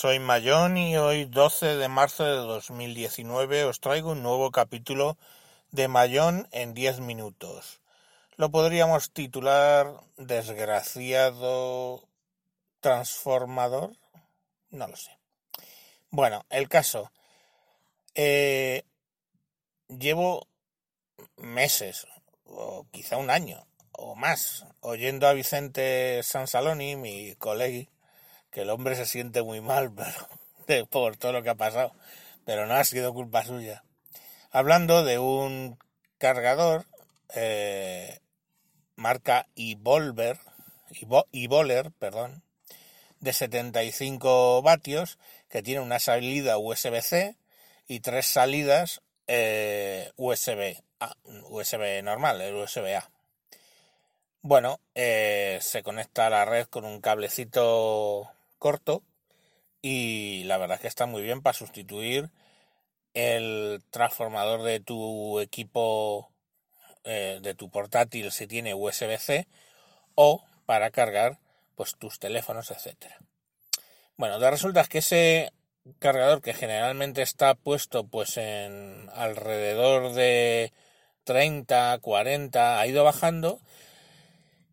soy Mayón y hoy 12 de marzo de 2019 os traigo un nuevo capítulo de Mayón en 10 minutos. Lo podríamos titular Desgraciado Transformador. No lo sé. Bueno, el caso. Eh, llevo meses, o quizá un año, o más, oyendo a Vicente Sansaloni, mi colega, que el hombre se siente muy mal pero, por todo lo que ha pasado, pero no ha sido culpa suya. Hablando de un cargador eh, marca Evolver, Evoler, perdón, de 75 vatios que tiene una salida USB-C y tres salidas eh, USB, USB normal, el USB-A. Bueno, eh, se conecta a la red con un cablecito corto y la verdad es que está muy bien para sustituir el transformador de tu equipo, eh, de tu portátil si tiene USB-C o para cargar pues tus teléfonos, etcétera. Bueno, de resulta que ese cargador que generalmente está puesto pues en alrededor de 30, 40, ha ido bajando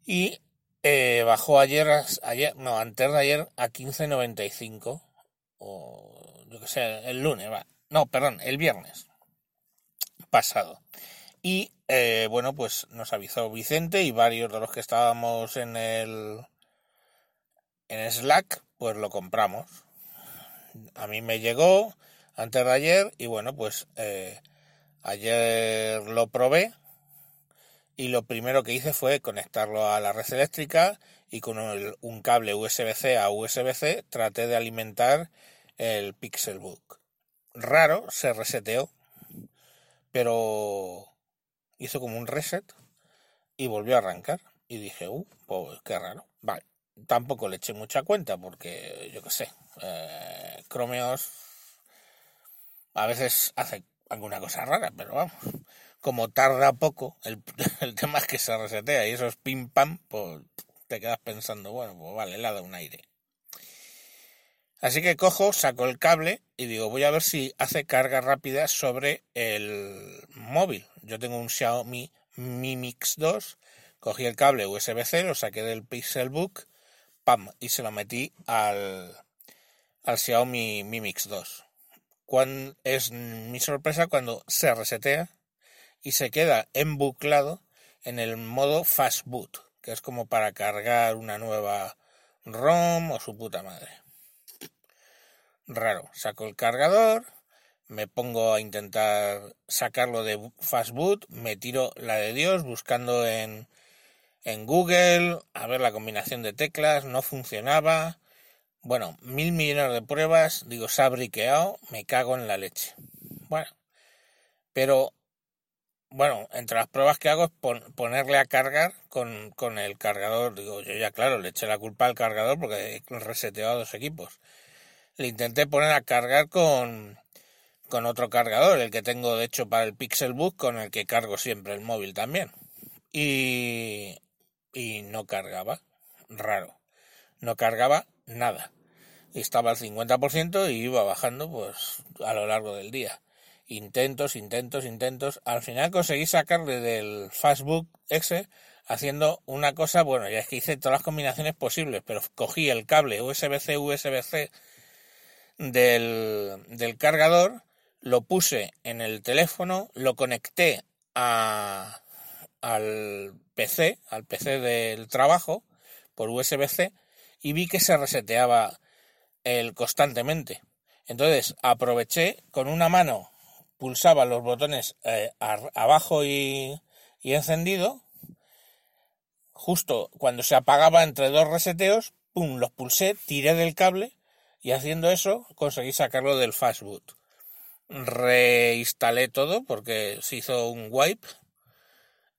y eh, bajó ayer, ayer, no, antes de ayer a 15.95, o yo que sé, el lunes, va. No, perdón, el viernes pasado. Y eh, bueno, pues nos avisó Vicente y varios de los que estábamos en el en Slack, pues lo compramos. A mí me llegó antes de ayer y bueno, pues eh, ayer lo probé y lo primero que hice fue conectarlo a la red eléctrica y con un cable USB-C a USB-C traté de alimentar el Pixelbook. Raro, se reseteó, pero hizo como un reset y volvió a arrancar. Y dije, uh, qué raro. Vale, tampoco le eché mucha cuenta porque, yo qué sé, eh, Chromeos a veces hace alguna cosa rara, pero vamos como tarda poco, el, tema es que se resetea y eso es pim pam, pues te quedas pensando, bueno, pues vale, le ha dado un aire. Así que cojo, saco el cable y digo, voy a ver si hace carga rápida sobre el móvil. Yo tengo un Xiaomi Mi Mix 2, cogí el cable USB-C, lo saqué del Pixelbook, pam, y se lo metí al, al Xiaomi Mi Mix 2. Cuando, es mi sorpresa cuando se resetea y se queda embuclado en el modo fast boot, que es como para cargar una nueva ROM o su puta madre. Raro. Saco el cargador, me pongo a intentar sacarlo de fast boot, me tiro la de Dios buscando en, en Google, a ver la combinación de teclas, no funcionaba. Bueno, mil millones de pruebas, digo, se ha briqueado, me cago en la leche. Bueno, pero bueno, entre las pruebas que hago es ponerle a cargar con, con, el cargador. Digo, yo ya claro, le eché la culpa al cargador porque he reseteado dos equipos. Le intenté poner a cargar con, con otro cargador, el que tengo de hecho para el Pixelbook, con el que cargo siempre el móvil también. Y, y no cargaba. Raro. No cargaba nada. Estaba al 50% y iba bajando pues a lo largo del día intentos, intentos, intentos. Al final conseguí sacarle del Fastbook X haciendo una cosa, bueno, ya es que hice todas las combinaciones posibles, pero cogí el cable USB-C, USB-C del, del cargador, lo puse en el teléfono, lo conecté a, al PC, al PC del trabajo, por USB-C, y vi que se reseteaba el constantemente. Entonces aproveché con una mano pulsaba los botones eh, abajo y, y encendido, justo cuando se apagaba entre dos reseteos, pum, los pulsé, tiré del cable y haciendo eso conseguí sacarlo del fastboot. Reinstalé todo porque se hizo un wipe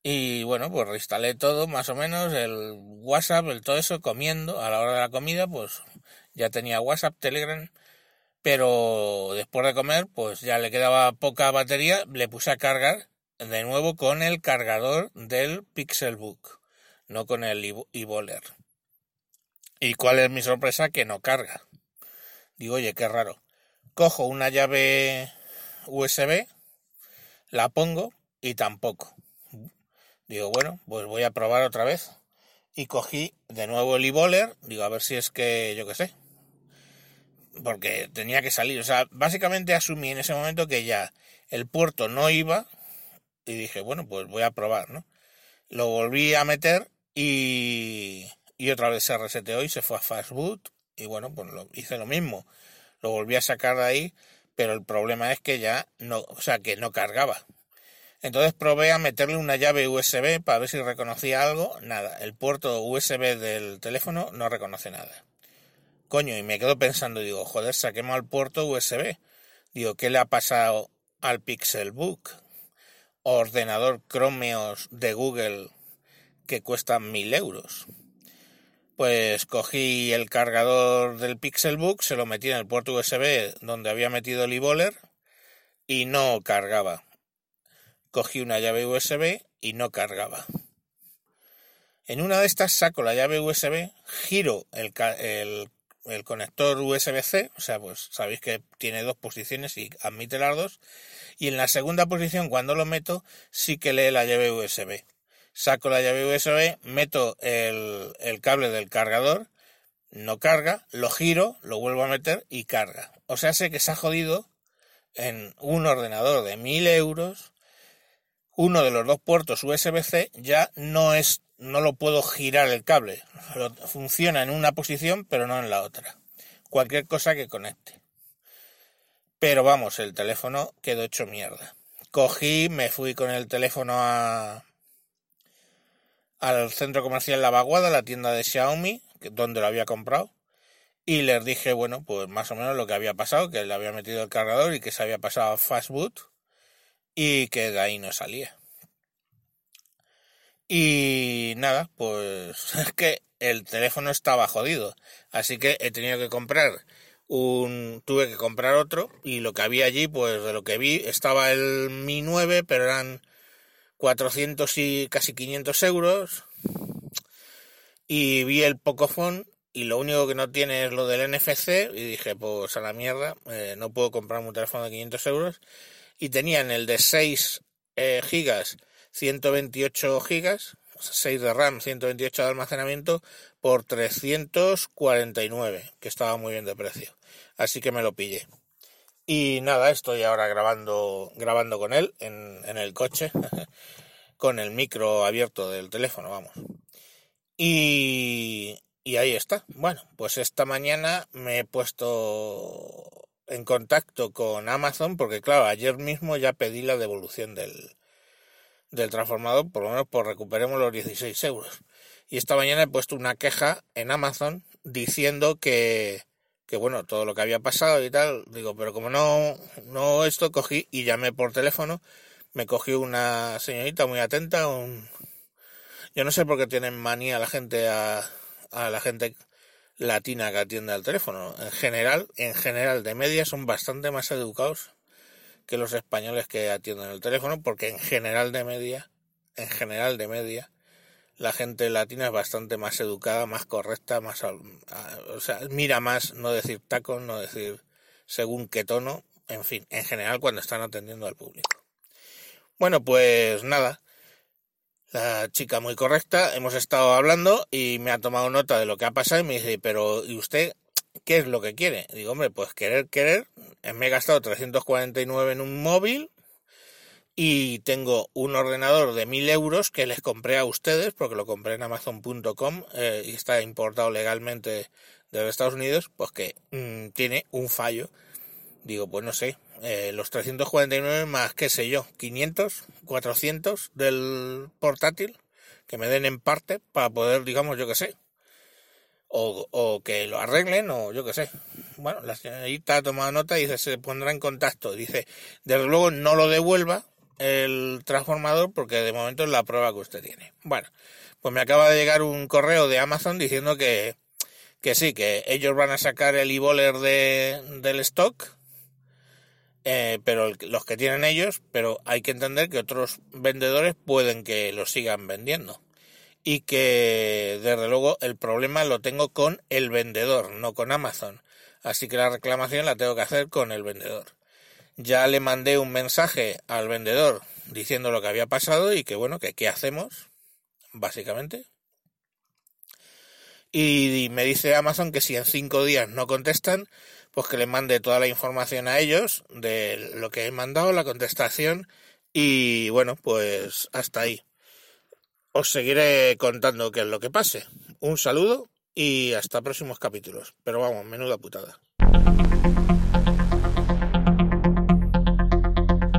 y bueno, pues reinstalé todo más o menos, el WhatsApp, el todo eso, comiendo a la hora de la comida, pues ya tenía WhatsApp, Telegram pero después de comer, pues ya le quedaba poca batería, le puse a cargar de nuevo con el cargador del Pixelbook, no con el e-Boller. ¿Y cuál es mi sorpresa? Que no carga. Digo, oye, qué raro. Cojo una llave USB, la pongo y tampoco. Digo, bueno, pues voy a probar otra vez. Y cogí de nuevo el e digo, a ver si es que, yo qué sé. Porque tenía que salir. O sea, básicamente asumí en ese momento que ya el puerto no iba. Y dije, bueno, pues voy a probar, ¿no? Lo volví a meter y, y otra vez se reseteó y se fue a Fastboot. Y bueno, pues lo, hice lo mismo. Lo volví a sacar de ahí, pero el problema es que ya no, o sea, que no cargaba. Entonces probé a meterle una llave USB para ver si reconocía algo. Nada, el puerto USB del teléfono no reconoce nada. Coño, y me quedo pensando, digo, joder, saquemos al puerto USB. Digo, ¿qué le ha pasado al Pixelbook? Ordenador Chromeos de Google que cuesta mil euros. Pues cogí el cargador del Pixelbook, se lo metí en el puerto USB donde había metido el e y no cargaba cogí una llave USB y no cargaba. En una de estas saco la llave USB, giro el, el, conector USB-C, o sea, pues sabéis que tiene dos posiciones y admite las dos, y en la segunda posición, cuando lo meto, sí que lee la llave USB. Saco la llave USB, meto el, el cable del cargador, no carga, lo giro, lo vuelvo a meter y carga. O sea, sé que se ha jodido en un ordenador de mil euros uno de los dos puertos USB-C ya no es, no lo puedo girar el cable. Funciona en una posición, pero no en la otra. Cualquier cosa que conecte. Pero vamos, el teléfono quedó hecho mierda. Cogí, me fui con el teléfono a, al centro comercial La Vaguada, la tienda de Xiaomi, donde lo había comprado, y les dije, bueno, pues más o menos lo que había pasado, que le había metido el cargador y que se había pasado a Fastboot y que de ahí no salía. Y nada, pues es que el teléfono estaba jodido, así que he tenido que comprar un tuve que comprar otro y lo que había allí pues de lo que vi estaba el Mi 9 pero eran 400 y casi 500 euros. Y vi el Pocophone y lo único que no tiene es lo del NFC y dije pues a la mierda eh, no puedo comprar un teléfono de 500 euros. Y tenían el de 6 eh, gigas, 128 gigas, 6 de RAM, 128 de almacenamiento por 349, que estaba muy bien de precio. Así que me lo pillé. Y nada, estoy ahora grabando, grabando con él en, en el coche, con el micro abierto del teléfono, vamos. Y, y ahí está. Bueno, pues esta mañana me he puesto en contacto con Amazon porque claro, ayer mismo ya pedí la devolución del, del transformador, por lo menos por recuperemos los 16 euros. Y esta mañana he puesto una queja en Amazon diciendo que, que bueno, todo lo que había pasado y tal, digo, pero como no, no esto, cogí y llamé por teléfono, me cogió una señorita muy atenta, un, yo no sé por qué tienen manía la gente a, a la gente latina que atiende al teléfono. En general, en general, de media son bastante más educados que los españoles que atienden el teléfono, porque en general de media, en general de media, la gente latina es bastante más educada, más correcta, más, o sea, mira más, no decir taco, no decir según qué tono, en fin, en general cuando están atendiendo al público. Bueno, pues nada, la chica muy correcta, hemos estado hablando y me ha tomado nota de lo que ha pasado y me dice, pero ¿y usted qué es lo que quiere? Digo, hombre, pues querer, querer, me he gastado 349 en un móvil y tengo un ordenador de 1000 euros que les compré a ustedes porque lo compré en amazon.com eh, y está importado legalmente de los Estados Unidos, pues que mm, tiene un fallo. Digo, pues no sé, eh, los 349 más, qué sé yo, 500, 400 del portátil, que me den en parte para poder, digamos, yo qué sé, o, o, que lo arreglen o yo qué sé. Bueno, la señorita ha tomado nota y dice, se pondrá en contacto. Dice, desde luego no lo devuelva el transformador porque de momento es la prueba que usted tiene. Bueno, pues me acaba de llegar un correo de Amazon diciendo que, que sí, que ellos van a sacar el e de, del stock eh, pero los que tienen ellos, pero hay que entender que otros vendedores pueden que lo sigan vendiendo. Y que desde luego el problema lo tengo con el vendedor, no con Amazon. Así que la reclamación la tengo que hacer con el vendedor. Ya le mandé un mensaje al vendedor diciendo lo que había pasado y que bueno, que qué hacemos, básicamente. Y me dice Amazon que si en cinco días no contestan, pues que le mande toda la información a ellos de lo que he mandado, la contestación y bueno, pues hasta ahí. Os seguiré contando qué es lo que pase. Un saludo y hasta próximos capítulos. Pero vamos, menuda putada.